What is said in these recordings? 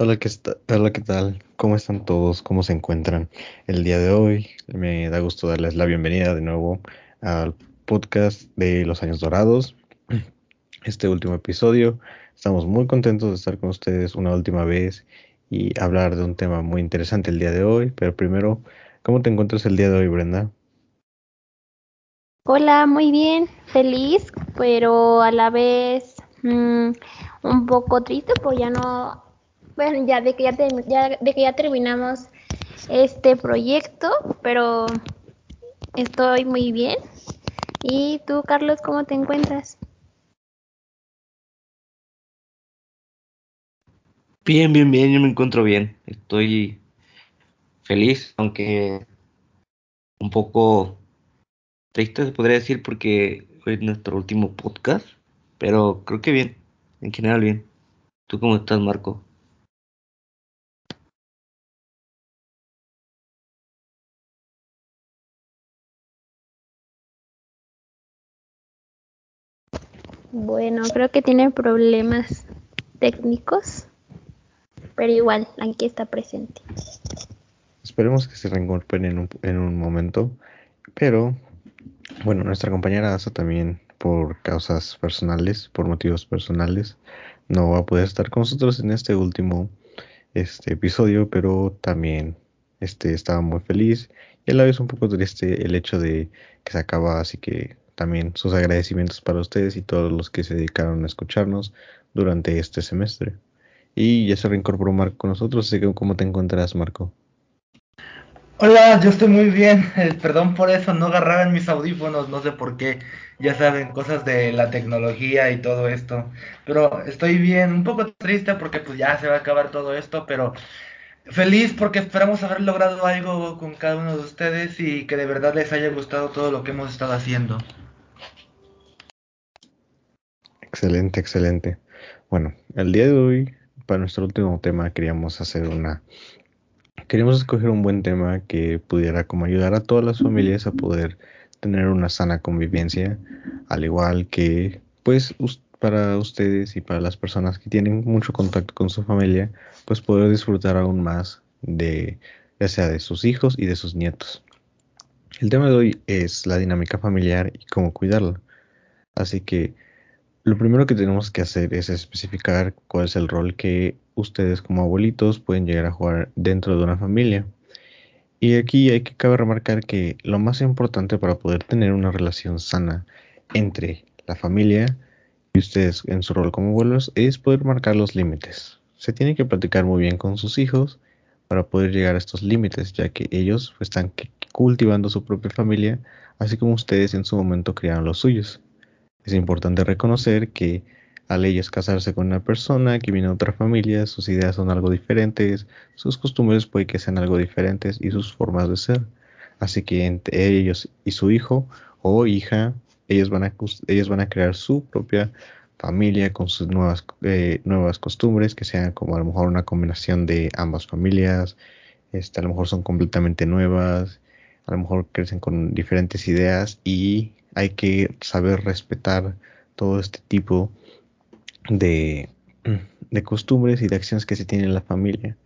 Hola, ¿qué, Hola, ¿qué tal? ¿Cómo están todos? ¿Cómo se encuentran el día de hoy? Me da gusto darles la bienvenida de nuevo al podcast de Los Años Dorados. Este último episodio. Estamos muy contentos de estar con ustedes una última vez y hablar de un tema muy interesante el día de hoy. Pero primero, ¿cómo te encuentras el día de hoy, Brenda? Hola, muy bien, feliz, pero a la vez mm, un poco triste, pues ya no bueno, ya de que ya, de que ya terminamos este proyecto, pero estoy muy bien. ¿Y tú, Carlos, cómo te encuentras? Bien, bien, bien, yo me encuentro bien. Estoy feliz, aunque un poco triste, se podría decir, porque hoy es nuestro último podcast, pero creo que bien, en general bien. ¿Tú cómo estás, Marco? Bueno, creo que tiene problemas técnicos, pero igual, aquí está presente. Esperemos que se reincorporen en un, en un momento, pero bueno, nuestra compañera Asa también por causas personales, por motivos personales, no va a poder estar con nosotros en este último este episodio, pero también este estaba muy feliz y a la vez un poco triste el hecho de que se acaba, así que también sus agradecimientos para ustedes y todos los que se dedicaron a escucharnos durante este semestre. Y ya se reincorporó Marco con nosotros, así que ¿cómo te encuentras, Marco? Hola, yo estoy muy bien. Eh, perdón por eso, no agarraban mis audífonos, no sé por qué. Ya saben, cosas de la tecnología y todo esto. Pero estoy bien, un poco triste porque pues ya se va a acabar todo esto, pero feliz porque esperamos haber logrado algo con cada uno de ustedes y que de verdad les haya gustado todo lo que hemos estado haciendo. Excelente, excelente. Bueno, el día de hoy, para nuestro último tema, queríamos hacer una... Queríamos escoger un buen tema que pudiera como ayudar a todas las familias a poder tener una sana convivencia, al igual que, pues, para ustedes y para las personas que tienen mucho contacto con su familia, pues poder disfrutar aún más de, ya sea de sus hijos y de sus nietos. El tema de hoy es la dinámica familiar y cómo cuidarla. Así que lo primero que tenemos que hacer es especificar cuál es el rol que ustedes como abuelitos pueden llegar a jugar dentro de una familia. Y aquí hay que cabe remarcar que lo más importante para poder tener una relación sana entre la familia y ustedes en su rol como abuelos es poder marcar los límites. Se tiene que platicar muy bien con sus hijos para poder llegar a estos límites, ya que ellos están cultivando su propia familia, así como ustedes en su momento crearon los suyos. Es importante reconocer que al ellos casarse con una persona que viene de otra familia, sus ideas son algo diferentes, sus costumbres puede que sean algo diferentes y sus formas de ser. Así que entre ellos y su hijo o hija, ellos van a, ellos van a crear su propia familia con sus nuevas, eh, nuevas costumbres, que sean como a lo mejor una combinación de ambas familias, este, a lo mejor son completamente nuevas, a lo mejor crecen con diferentes ideas y hay que saber respetar todo este tipo de, costumbres y de acciones que se tienen en la familia.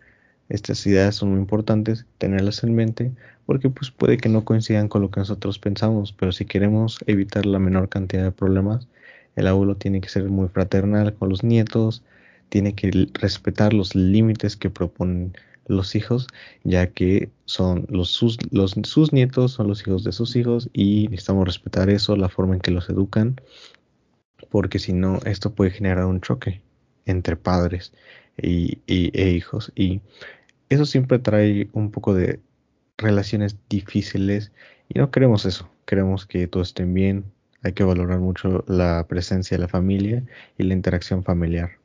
Estas ideas son muy importantes tenerlas en mente porque pues puede que no coincidan con lo que nosotros pensamos, pero si queremos evitar la menor cantidad de problemas, el abuelo tiene que ser muy fraternal con los nietos, tiene que respetar los límites que proponen los hijos, ya que son los sus, los, sus nietos, son los hijos de sus hijos y necesitamos respetar eso, la forma en que los educan, porque si no, esto puede generar un choque entre padres y, e hijos. Y eso siempre trae un poco de relaciones difíciles y no queremos eso, queremos que todos estén bien, hay que valorar mucho la presencia de la familia y la interacción familiar.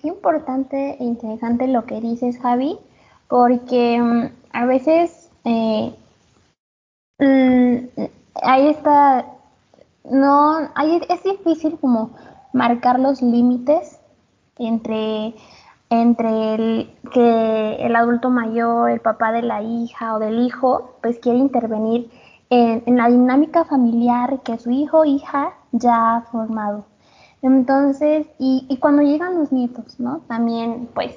Qué importante e interesante lo que dices, Javi, porque mm, a veces eh, mm, ahí está, no, ahí es difícil como marcar los límites entre entre el que el adulto mayor, el papá de la hija o del hijo, pues quiere intervenir en, en la dinámica familiar que su hijo o hija ya ha formado. Entonces, y, y cuando llegan los nietos, ¿no? También, pues,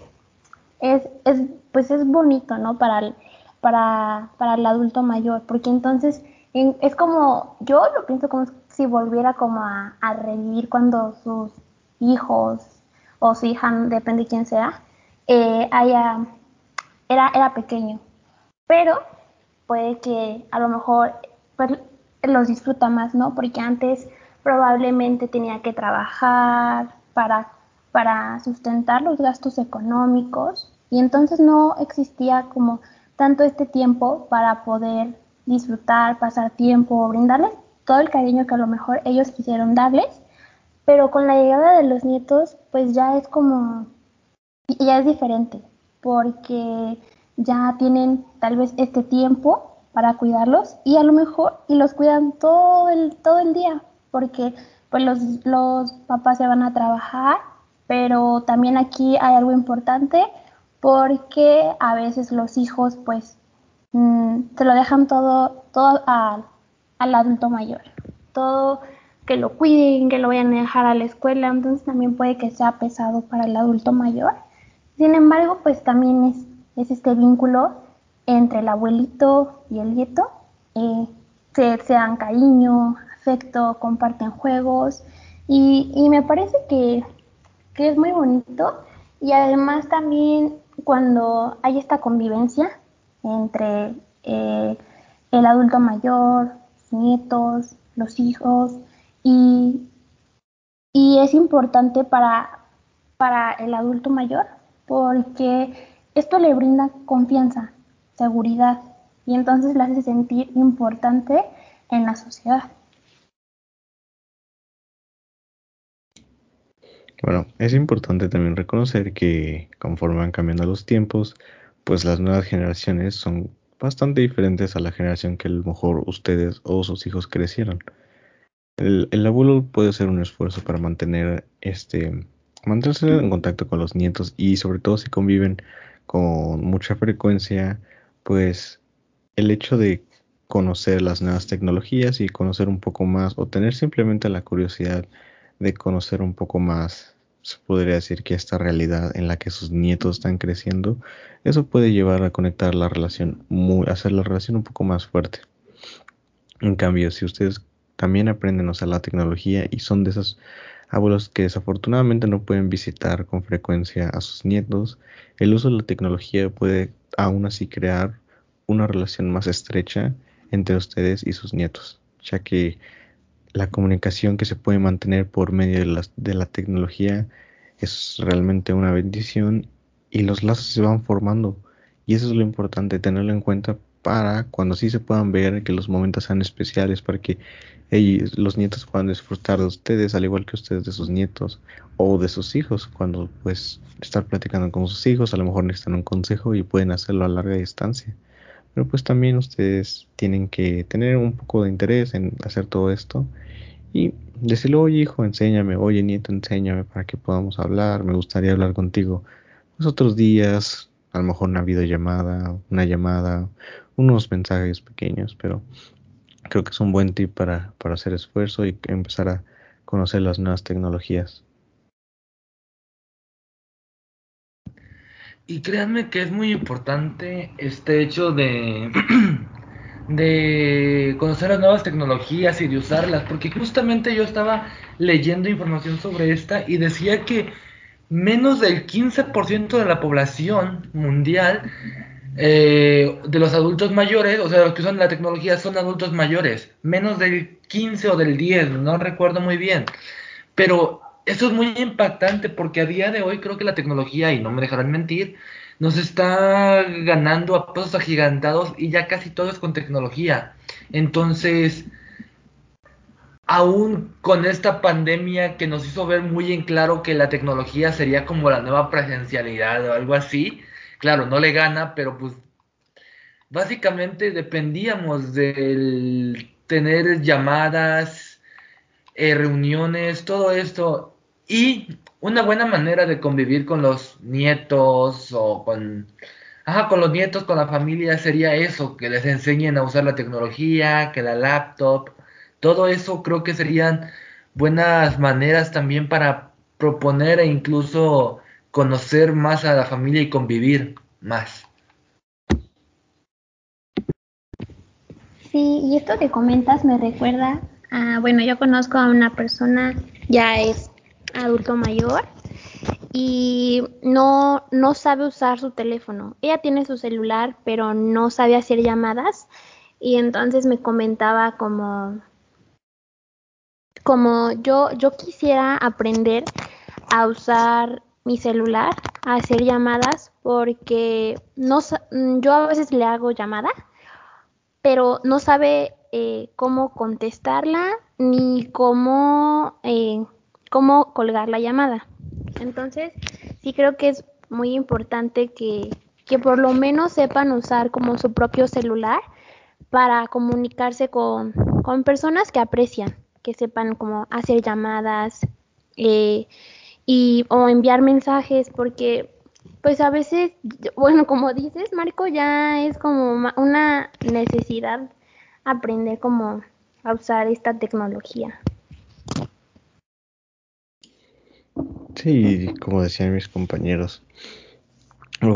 es, es, pues es bonito, ¿no? Para el, para, para el adulto mayor, porque entonces es como, yo lo pienso como si volviera como a, a revivir cuando sus hijos o su hija, depende de quién sea, eh, haya, era, era pequeño. Pero puede que a lo mejor pues, los disfruta más, ¿no? Porque antes probablemente tenía que trabajar para, para sustentar los gastos económicos. Y entonces no existía como tanto este tiempo para poder disfrutar, pasar tiempo, brindarles todo el cariño que a lo mejor ellos quisieron darles, pero con la llegada de los nietos pues ya es como, ya es diferente, porque ya tienen tal vez este tiempo para cuidarlos y a lo mejor y los cuidan todo el, todo el día, porque pues los, los papás se van a trabajar, pero también aquí hay algo importante porque a veces los hijos pues mm, se lo dejan todo, todo al, al adulto mayor, todo que lo cuiden, que lo vayan a dejar a la escuela, entonces también puede que sea pesado para el adulto mayor. Sin embargo, pues también es, es este vínculo entre el abuelito y el nieto, eh, se, se, dan cariño, afecto, comparten juegos y, y me parece que, que es muy bonito y además también cuando hay esta convivencia entre eh, el adulto mayor, nietos, los hijos, y, y es importante para, para el adulto mayor porque esto le brinda confianza, seguridad, y entonces le hace sentir importante en la sociedad. Bueno, es importante también reconocer que conforme van cambiando los tiempos, pues las nuevas generaciones son bastante diferentes a la generación que a lo mejor ustedes o sus hijos crecieron. El, el abuelo puede hacer un esfuerzo para mantener este mantenerse en contacto con los nietos y sobre todo si conviven con mucha frecuencia, pues el hecho de conocer las nuevas tecnologías y conocer un poco más o tener simplemente la curiosidad de conocer un poco más, se podría decir que esta realidad en la que sus nietos están creciendo, eso puede llevar a conectar la relación, muy, hacer la relación un poco más fuerte. En cambio, si ustedes también aprenden a usar la tecnología y son de esos abuelos que desafortunadamente no pueden visitar con frecuencia a sus nietos, el uso de la tecnología puede aún así crear una relación más estrecha entre ustedes y sus nietos, ya que la comunicación que se puede mantener por medio de la, de la tecnología es realmente una bendición y los lazos se van formando. Y eso es lo importante, tenerlo en cuenta para cuando sí se puedan ver, que los momentos sean especiales, para que ellos, los nietos puedan disfrutar de ustedes, al igual que ustedes de sus nietos o de sus hijos, cuando pues estar platicando con sus hijos, a lo mejor necesitan un consejo y pueden hacerlo a larga distancia. Pero pues también ustedes tienen que tener un poco de interés en hacer todo esto y decirle, oye hijo, enséñame, oye nieto, enséñame para que podamos hablar, me gustaría hablar contigo. Pues otros días, a lo mejor una videollamada, una llamada, unos mensajes pequeños, pero creo que es un buen tip para, para hacer esfuerzo y empezar a conocer las nuevas tecnologías. Y créanme que es muy importante este hecho de, conocer las nuevas tecnologías y de usarlas, porque justamente yo estaba leyendo información sobre esta y decía que menos del 15% de la población mundial eh, de los adultos mayores, o sea, los que usan la tecnología son adultos mayores, menos del 15 o del 10, no recuerdo muy bien, pero eso es muy impactante porque a día de hoy creo que la tecnología, y no me dejarán mentir, nos está ganando a pasos agigantados y ya casi todo es con tecnología. Entonces, aún con esta pandemia que nos hizo ver muy en claro que la tecnología sería como la nueva presencialidad o algo así, claro, no le gana, pero pues básicamente dependíamos del tener llamadas, eh, reuniones, todo esto y una buena manera de convivir con los nietos o con, ajá, con los nietos, con la familia, sería eso, que les enseñen a usar la tecnología, que la laptop, todo eso creo que serían buenas maneras también para proponer e incluso conocer más a la familia y convivir más. Sí, y esto que comentas me recuerda a, bueno, yo conozco a una persona, ya es adulto mayor, y no, no sabe usar su teléfono. Ella tiene su celular, pero no sabe hacer llamadas. Y entonces me comentaba como, como yo, yo quisiera aprender a usar mi celular, a hacer llamadas, porque no, yo a veces le hago llamada, pero no sabe eh, cómo contestarla ni cómo, eh, cómo colgar la llamada. Entonces, sí creo que es muy importante que, que por lo menos sepan usar como su propio celular para comunicarse con, con personas que aprecian, que sepan cómo hacer llamadas eh, y, o enviar mensajes, porque pues a veces, bueno, como dices, Marco, ya es como una necesidad aprender cómo a usar esta tecnología. Sí, como decían mis compañeros,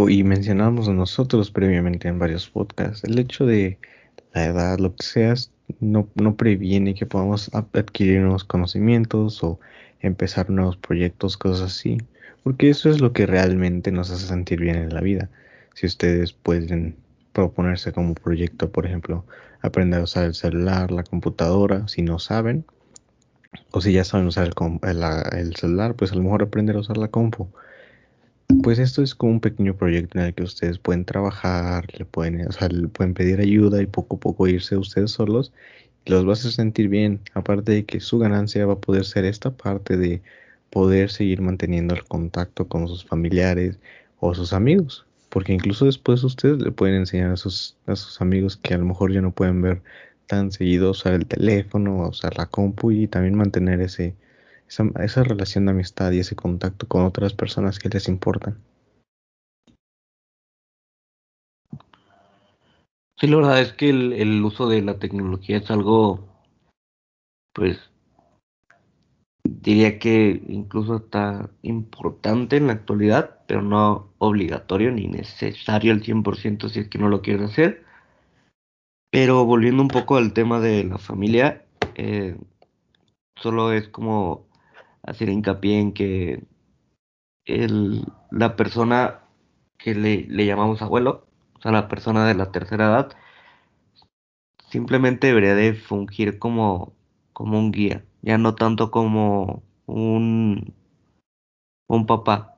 y mencionamos nosotros previamente en varios podcasts, el hecho de la edad, lo que seas, no, no previene que podamos adquirir nuevos conocimientos o empezar nuevos proyectos, cosas así, porque eso es lo que realmente nos hace sentir bien en la vida. Si ustedes pueden proponerse como proyecto, por ejemplo, aprender a usar el celular, la computadora, si no saben, o si ya saben usar el, celular, pues a lo mejor aprender a usar la compu. Pues esto es como un pequeño proyecto en el que ustedes pueden trabajar, le pueden, o sea, le pueden pedir ayuda y poco a poco irse ustedes solos y los va a sentir bien. Aparte de que su ganancia va a poder ser esta parte de poder seguir manteniendo el contacto con sus familiares o sus amigos. Porque incluso después ustedes le pueden enseñar a sus, a sus amigos que a lo mejor ya no pueden ver tan seguido usar el teléfono, usar la compu y también mantener ese, esa, esa relación de amistad y ese contacto con otras personas que les importan. Sí, la verdad es que el, uso de la tecnología es algo, pues, diría que incluso está importante en la actualidad, pero no obligatorio ni necesario al 100% si es que no lo quieren hacer. Pero volviendo un poco al tema de la familia, eh, solo es como hacer hincapié en que el, la persona que le, le llamamos abuelo, o sea, la persona de la tercera edad, simplemente debería de fungir como, como un guía, ya no tanto como un, un papá,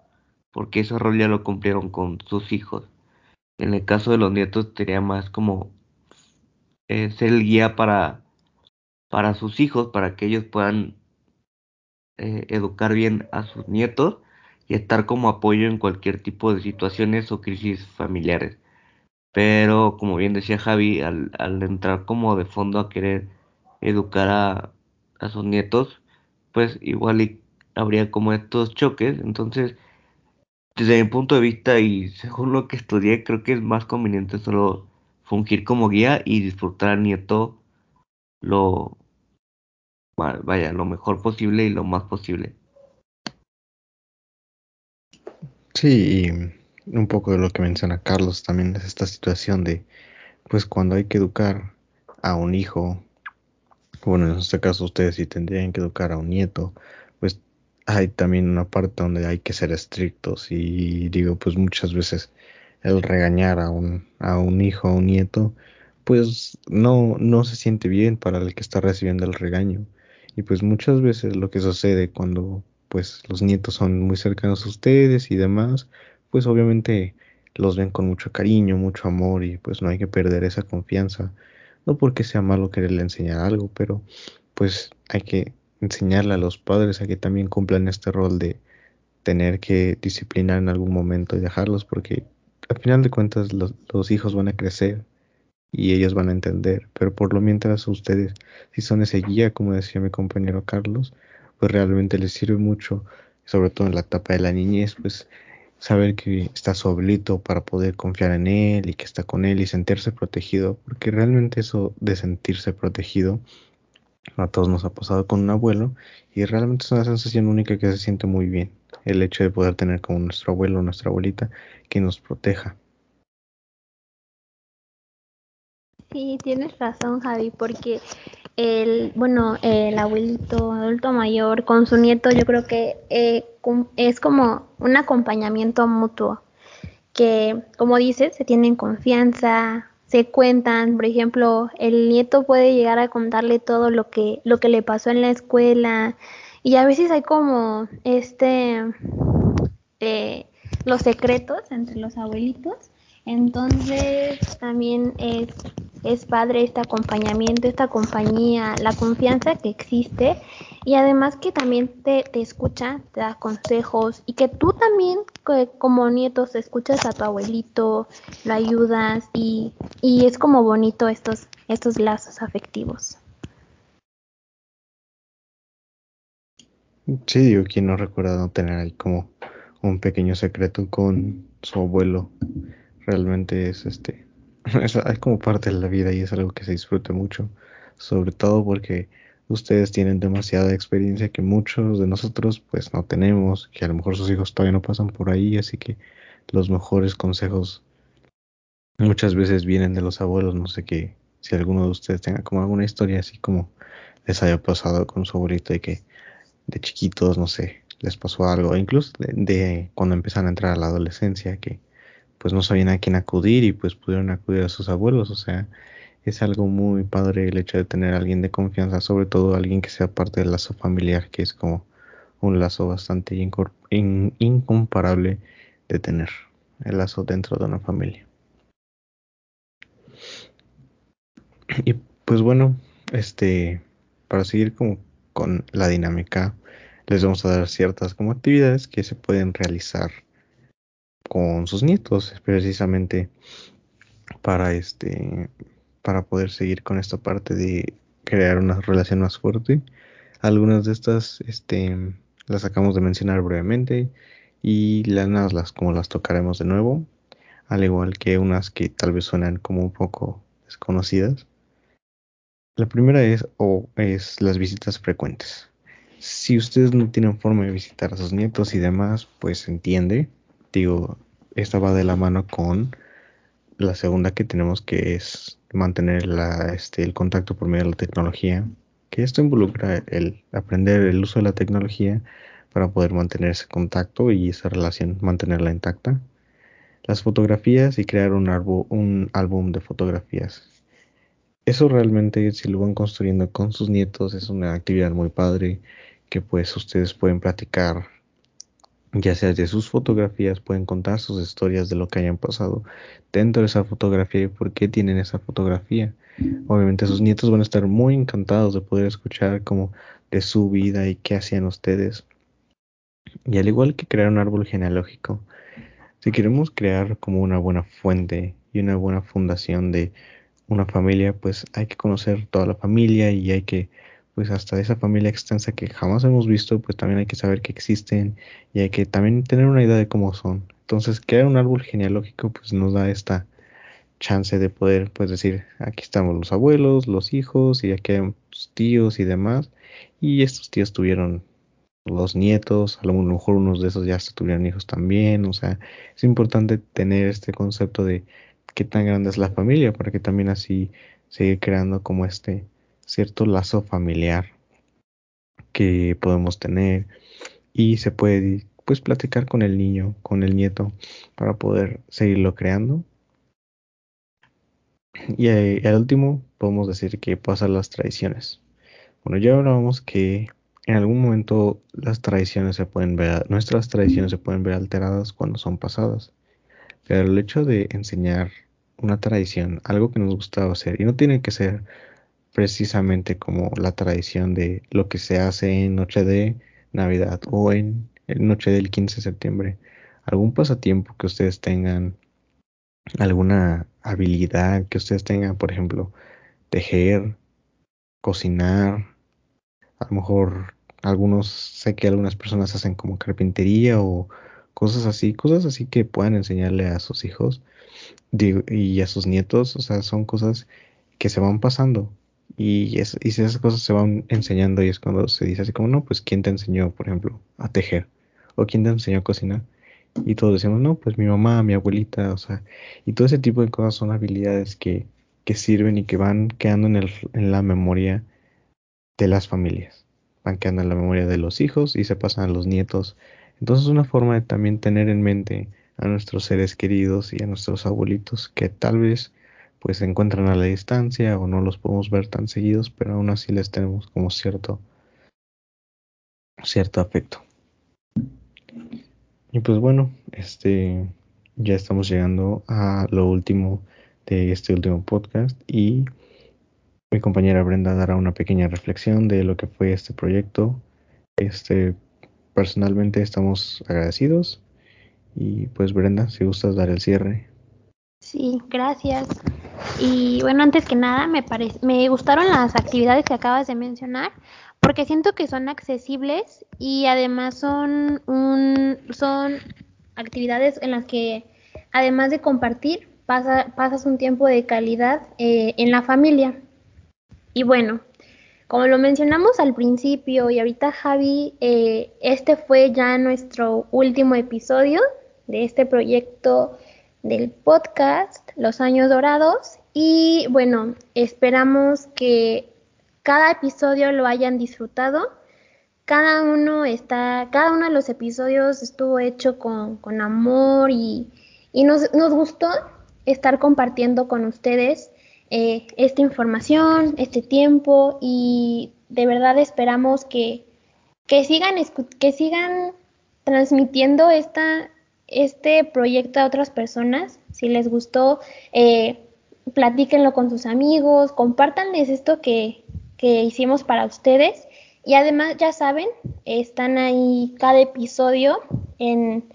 porque ese rol ya lo cumplieron con sus hijos. En el caso de los nietos sería más como ser el guía para, para sus hijos, para que ellos puedan eh, educar bien a sus nietos y estar como apoyo en cualquier tipo de situaciones o crisis familiares. Pero como bien decía Javi, al, entrar como de fondo a querer educar a, a sus nietos, pues igual habría como estos choques. Entonces, desde mi punto de vista y según lo que estudié, creo que es más conveniente solo fungir como guía y disfrutar al nieto lo, vaya, lo mejor posible y lo más posible. Sí, y un poco de lo que menciona Carlos también es esta situación de, pues cuando hay que educar a un hijo, bueno, en este caso ustedes sí tendrían que educar a un nieto, pues hay también una parte donde hay que ser estrictos y digo, pues muchas veces el regañar a un, a un hijo, a un nieto, pues no, no se siente bien para el que está recibiendo el regaño. Y pues muchas veces lo que sucede cuando pues los nietos son muy cercanos a ustedes y demás, pues obviamente los ven con mucho cariño, mucho amor y pues no hay que perder esa confianza. No porque sea malo quererle enseñar algo, pero pues hay que enseñarle a los padres a que también cumplan este rol de tener que disciplinar en algún momento y dejarlos porque al final de cuentas los, los hijos van a crecer y ellos van a entender, pero por lo mientras ustedes, si son ese guía, como decía mi compañero Carlos, pues realmente les sirve mucho, sobre todo en la etapa de la niñez, pues saber que está su abuelito para poder confiar en él y que está con él y sentirse protegido, porque realmente eso de sentirse protegido A todos nos ha pasado con un abuelo y realmente es una sensación única que se siente muy bien. El hecho de poder tener como nuestro abuelo o nuestra abuelita que nos proteja. Sí, tienes razón, Javi, porque el, bueno, el abuelito, adulto mayor, con su nieto, yo creo que eh, es como un acompañamiento mutuo, que, como dices, se tienen confianza, se cuentan, por ejemplo, el nieto puede llegar a contarle todo lo que, lo que le pasó en la escuela, y a veces hay como este, eh, los secretos entre los abuelitos, entonces también es es padre este acompañamiento, esta compañía, la confianza que existe y además que también te, te escucha, te da consejos y que tú también como nietos escuchas a tu abuelito, lo ayudas y, y es como bonito estos, estos lazos afectivos. Sí, digo, quien no recuerda no tener ahí como un pequeño secreto con su abuelo. Realmente es este es, como parte de la vida y es algo que se disfruta mucho, sobre todo porque ustedes tienen demasiada experiencia que muchos de nosotros pues no tenemos, que a lo mejor sus hijos todavía no pasan por ahí, así que los mejores consejos muchas veces vienen de los abuelos, no sé qué, si alguno de ustedes tenga como alguna historia así como les haya pasado con su abuelito y que de chiquitos, no sé, les pasó algo, incluso de, cuando empiezan a entrar a la adolescencia, que pues no sabían a quién acudir y pues pudieron acudir a sus abuelos, o sea, es algo muy padre el hecho de tener a alguien de confianza, sobre todo alguien que sea parte del lazo familiar, que es como un lazo bastante incomparable de tener, el lazo dentro de una familia. Y pues bueno, este, para seguir como con la dinámica, les vamos a dar ciertas como actividades que se pueden realizar con sus nietos, precisamente para este para poder seguir con esta parte de crear una relación más fuerte. Algunas de estas este, las acabamos de mencionar brevemente y las, como las tocaremos de nuevo, al igual que unas que tal vez suenan como un poco desconocidas. La primera es o es las visitas frecuentes. Si ustedes no tienen forma de visitar a sus nietos y demás, pues entiende. Digo, esta va de la mano con la segunda que tenemos que es mantener la, este, el contacto por medio de la tecnología, que esto involucra el aprender el uso de la tecnología para poder mantener ese contacto y esa relación, mantenerla intacta. Las fotografías y crear un, un álbum de fotografías. Eso realmente, si lo van construyendo con sus nietos, es una actividad muy padre que pues ustedes pueden platicar ya sea de sus fotografías, pueden contar sus historias de lo que hayan pasado dentro de esa fotografía y por qué tienen esa fotografía. Obviamente sus nietos van a estar muy encantados de poder escuchar como de su vida y qué hacían ustedes. Y al igual que crear un árbol genealógico, si queremos crear como una buena fuente y una buena fundación de una familia, pues hay que conocer toda la familia y hay que pues hasta esa familia extensa que jamás hemos visto, pues también hay que saber que existen y hay que también tener una idea de cómo son. Entonces, crear un árbol genealógico pues nos da esta chance de poder pues decir, aquí estamos los abuelos, los hijos y aquí hay tíos y demás. Y estos tíos tuvieron los nietos, a lo mejor unos de esos ya se tuvieron hijos también, o sea, es importante tener este concepto de qué tan grande es la familia para que también así siga creando como este cierto lazo familiar que podemos tener y se puede pues platicar con el niño, con el nieto para poder seguirlo creando. Y eh, al último podemos decir que pasan las tradiciones. Bueno, ya hablábamos que en algún momento las tradiciones se pueden ver, nuestras tradiciones se pueden ver alteradas cuando son pasadas. Pero el hecho de enseñar una tradición, algo que nos gustaba hacer, y no tiene que ser precisamente como la tradición de lo que se hace en Noche de Navidad o en Noche del 15 de septiembre. Algún pasatiempo que ustedes tengan, alguna habilidad que ustedes tengan, por ejemplo, tejer, cocinar, a lo mejor algunos, sé que algunas personas hacen como carpintería o cosas así, cosas así que puedan enseñarle a sus hijos y a sus nietos, o sea, son cosas que se van pasando Y, es, y esas cosas se van enseñando y es cuando se dice así como, no, pues ¿quién te enseñó, por ejemplo, a tejer? ¿O quién te enseñó a cocinar? Y todos decimos, no, pues mi mamá, mi abuelita, o sea, y todo ese tipo de cosas son habilidades que, que sirven y que van quedando en, el, en la memoria de las familias. Van quedando en la memoria de los hijos y se pasan a los nietos. Entonces es una forma de también tener en mente a nuestros seres queridos y a nuestros abuelitos que tal vez pues se encuentran a la distancia o no los podemos ver tan seguidos, pero aún así les tenemos como cierto cierto afecto. Y pues bueno, este ya estamos llegando a lo último de este último podcast y mi compañera Brenda dará una pequeña reflexión de lo que fue este proyecto. Este personalmente estamos agradecidos y pues Brenda, si gustas dar el cierre. Sí, gracias. Y bueno, antes que nada, me, me gustaron las actividades que acabas de mencionar porque siento que son accesibles y además son, un, son actividades en las que además de compartir, pasa, pasas un tiempo de calidad eh, en la familia. Y bueno, como lo mencionamos al principio y ahorita Javi, eh, este fue ya nuestro último episodio de este proyecto del podcast Los Años Dorados y bueno, esperamos que cada episodio lo hayan disfrutado. Cada uno está, cada uno de los episodios estuvo hecho con, con amor y, y nos, nos, gustó estar compartiendo con ustedes eh, esta información, este tiempo y de verdad esperamos que, que sigan, que sigan transmitiendo esta, este proyecto a otras personas. Si les gustó, eh, platíquenlo con sus amigos, compártanles esto que, que hicimos para ustedes. Y además, ya saben, están ahí cada episodio en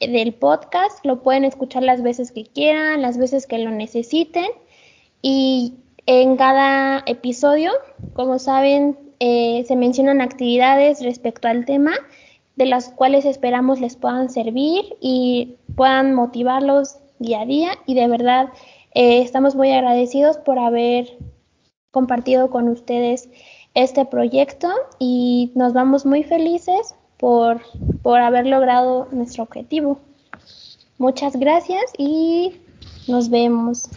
del podcast, lo pueden escuchar las veces que quieran, las veces que lo necesiten. Y en cada episodio, como saben, eh, se mencionan actividades respecto al tema de las cuales esperamos les puedan servir y puedan motivarlos día a día y de verdad eh, estamos muy agradecidos por haber compartido con ustedes este proyecto y nos vamos muy felices por, por haber logrado nuestro objetivo. Muchas gracias y nos vemos.